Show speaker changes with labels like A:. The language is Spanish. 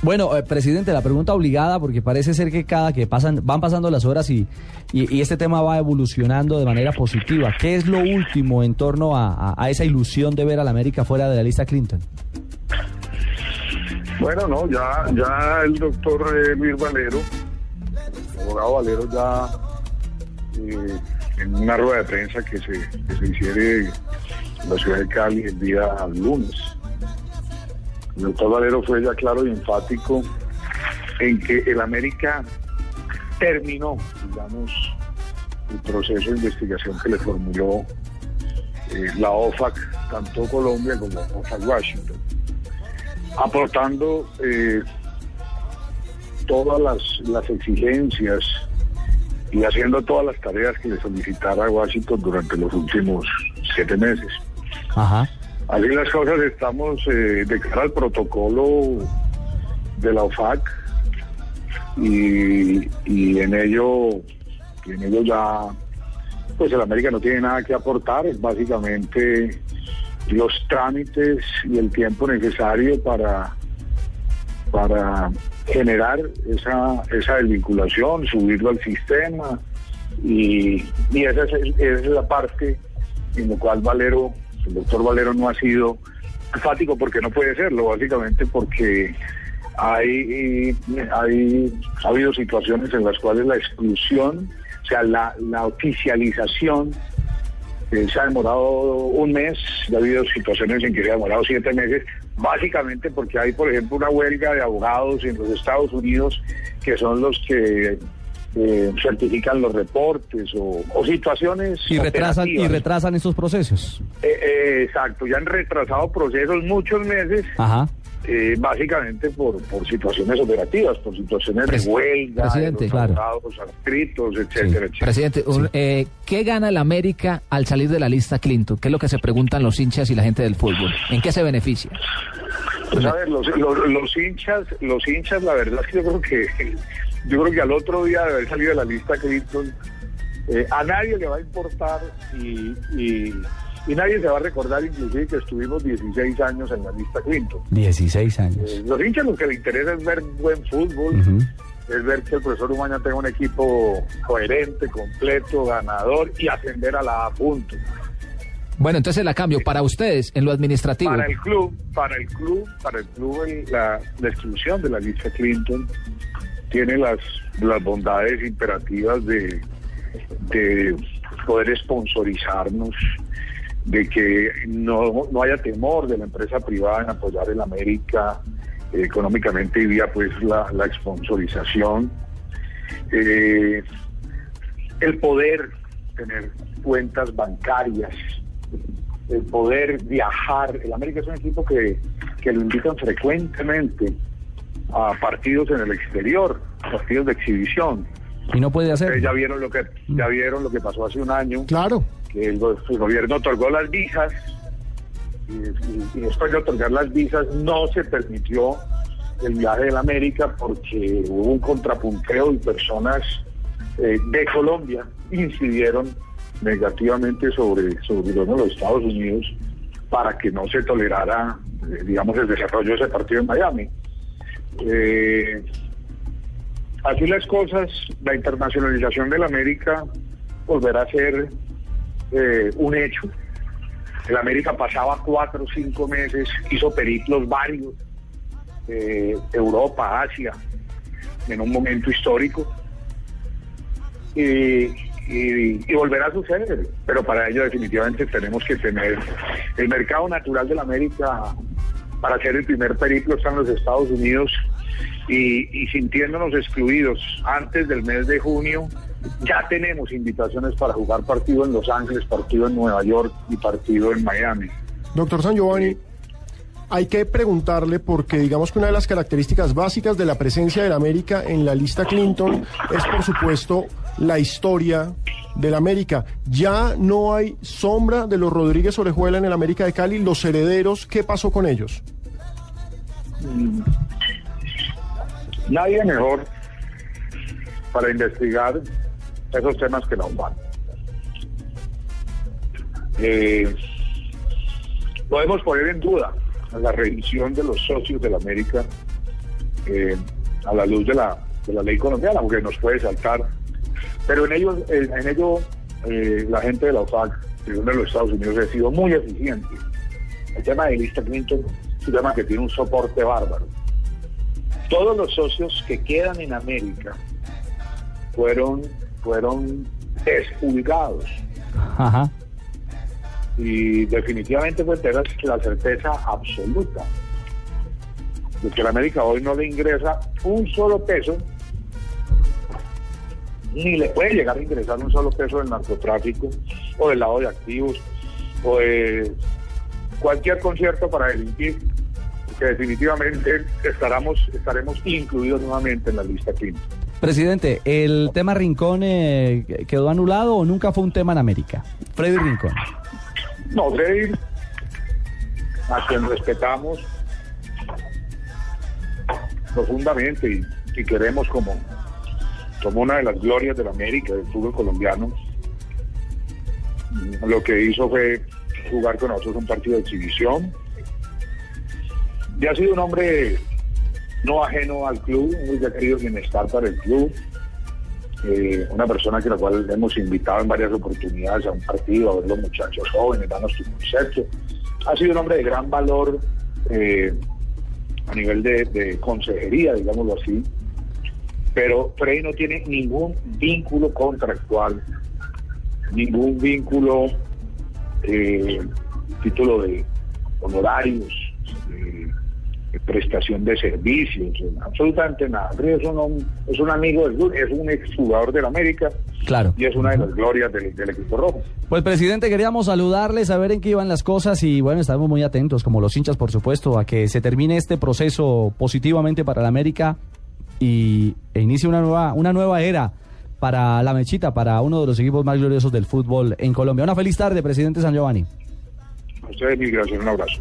A: Bueno, eh, presidente, la pregunta obligada, porque parece ser que cada que pasan, van pasando las horas y, y, este tema va evolucionando de manera positiva. ¿Qué es lo último en torno a, esa ilusión de ver a la América fuera de la lista Clinton?
B: Bueno, no, ya, ya el doctor eh, Luis Valero, el abogado Valero ya eh, en una rueda de prensa que se, que se hiciere en la ciudad de Cali el día lunes, el doctor Valero fue ya claro y enfático en que el América terminó, digamos, el proceso de investigación que le formuló eh, la OFAC, tanto Colombia como OFAC Washington, aportando eh, todas las, las, exigencias y haciendo todas las tareas que le solicitara Washington durante los últimos siete meses. Ajá. Así las cosas estamos eh, de cara al protocolo de la OFAC y, en ello en ello ya pues el América no tiene nada que aportar, es básicamente los trámites y el tiempo necesario para para generar esa, esa desvinculación, subirlo al sistema y, y esa, es, esa es la parte en la cual Valero el doctor Valero no ha sido enfático porque no puede serlo, básicamente porque hay, hay ha habido situaciones en las cuales la exclusión, o sea, la, oficialización eh, se ha demorado un mes, ha habido situaciones en que se ha demorado siete meses, básicamente porque hay, por ejemplo, una huelga de abogados en los Estados Unidos que son los que eh, certifican los reportes o, situaciones.
A: Y retrasan, y retrasan esos procesos.
B: Eh, eh, exacto, ya han retrasado procesos muchos meses. básicamente por, por situaciones operativas, por situaciones de huelga,
A: presidente, claro.
B: adscritos, etcétera, etcétera.
A: Presidente, ¿qué gana el América al salir de la lista Clinton? ¿Qué es lo que se preguntan los hinchas y la gente del fútbol? ¿En qué se beneficia?
B: Pues a ver, los, los hinchas, los hinchas, la verdad es que yo creo que yo creo que al otro día de haber salido de la lista Clinton, eh, a nadie le va a importar y, nadie se va a recordar inclusive que estuvimos 16 años en la lista Clinton.
A: 16 años.
B: Eh, los hinchas lo que les interesa es ver buen fútbol, es ver que el profesor Umaña tenga un equipo coherente, completo, ganador y ascender a la A punto.
A: Bueno, entonces la cambio. Para ustedes, en lo administrativo.
B: Para el club, para el club, para el club, la, la exclusión de la lista Clinton tiene las, las bondades imperativas de, de poder sponsorizarnos, de que no, no haya temor de la empresa privada en apoyar en América económicamente y vía pues la, la sponsorización. Eh, el poder tener cuentas bancarias, el poder viajar. El América es un equipo que, que lo invitan frecuentemente a partidos en el exterior, partidos de exhibición.
A: Y no puede hacer.
B: ya vieron lo que ya vieron lo que pasó hace un año.
A: Claro.
B: Que el, gobierno otorgó las visas y, después de otorgar las visas no se permitió el viaje de la América porque hubo un contrapunteo y personas eh, de Colombia incidieron negativamente sobre, sobre los Estados Unidos para que no se tolerara, eh, digamos, el desarrollo de ese partido en Miami. Eh, así las cosas, la internacionalización de la América volverá a ser eh, un hecho. El América pasaba cuatro o cinco meses, hizo periplos varios, eh, Europa, Asia, en un momento histórico. Y, y, volverá a suceder, pero para ello definitivamente tenemos que tener el mercado natural de la América para hacer el primer periplo están los Estados Unidos y, sintiéndonos excluidos antes del mes de junio, ya tenemos invitaciones para jugar partido en Los Ángeles, partido en Nueva York y partido en Miami.
C: Doctor San Giovanni, hay que preguntarle porque digamos que una de las características básicas de la presencia de la América en la lista Clinton es por supuesto la historia del América. Ya no hay sombra de los Rodríguez Orejuela en el América de Cali, los herederos, ¿qué pasó con ellos?
B: Mm. Nadie mejor para investigar esos temas que no van. Eh, podemos poner en duda la revisión de los socios de la América eh, a la luz de la, de la ley colombiana, porque nos puede saltar. Pero en ello, eh, en ello eh, la gente de la OFAC, de los Estados Unidos, ha sido muy eficiente. El tema de lista Clinton es un tema que tiene un soporte bárbaro. Todos los socios que quedan en América fueron, fueron expulgados.
A: Ajá.
B: Y definitivamente pues tener la certeza absoluta de que la América hoy no le ingresa un solo peso, ni le puede llegar a ingresar un solo peso del narcotráfico o del lado de activos o de cualquier concierto para delinquir, que definitivamente estaremos, estaremos incluidos nuevamente en la lista quinta.
A: Presidente, ¿el tema Rincón eh, quedó anulado o nunca fue un tema en América? Freddy Rincón.
B: No, Freddy, a quien respetamos profundamente y, y queremos como, como una de las glorias de la América, del fútbol colombiano, lo que hizo fue jugar con nosotros un partido de exhibición. Y ha sido un hombre no ajeno al club, muy querido bienestar para el club. Eh, una persona que la cual hemos invitado en varias oportunidades a un partido, a ver los muchachos jóvenes, danos tu concepto. Ha sido un hombre de gran valor eh, a nivel de, consejería, digámoslo así. Pero Frey no tiene ningún vínculo contractual, ningún vínculo, eh, título de honorarios, de prestación de servicios, absolutamente nada. Es un, es un amigo es un exjugador del América
A: claro.
B: y es una de las glorias del, del, equipo rojo.
A: Pues presidente, queríamos saludarle, saber en qué iban las cosas y bueno, estamos muy atentos, como los hinchas por supuesto, a que se termine este proceso positivamente para el América y e inicie una nueva, una nueva era para la Mechita, para uno de los equipos más gloriosos del fútbol en Colombia. Una feliz tarde, presidente San Giovanni.
B: A ustedes mil gracias, un abrazo.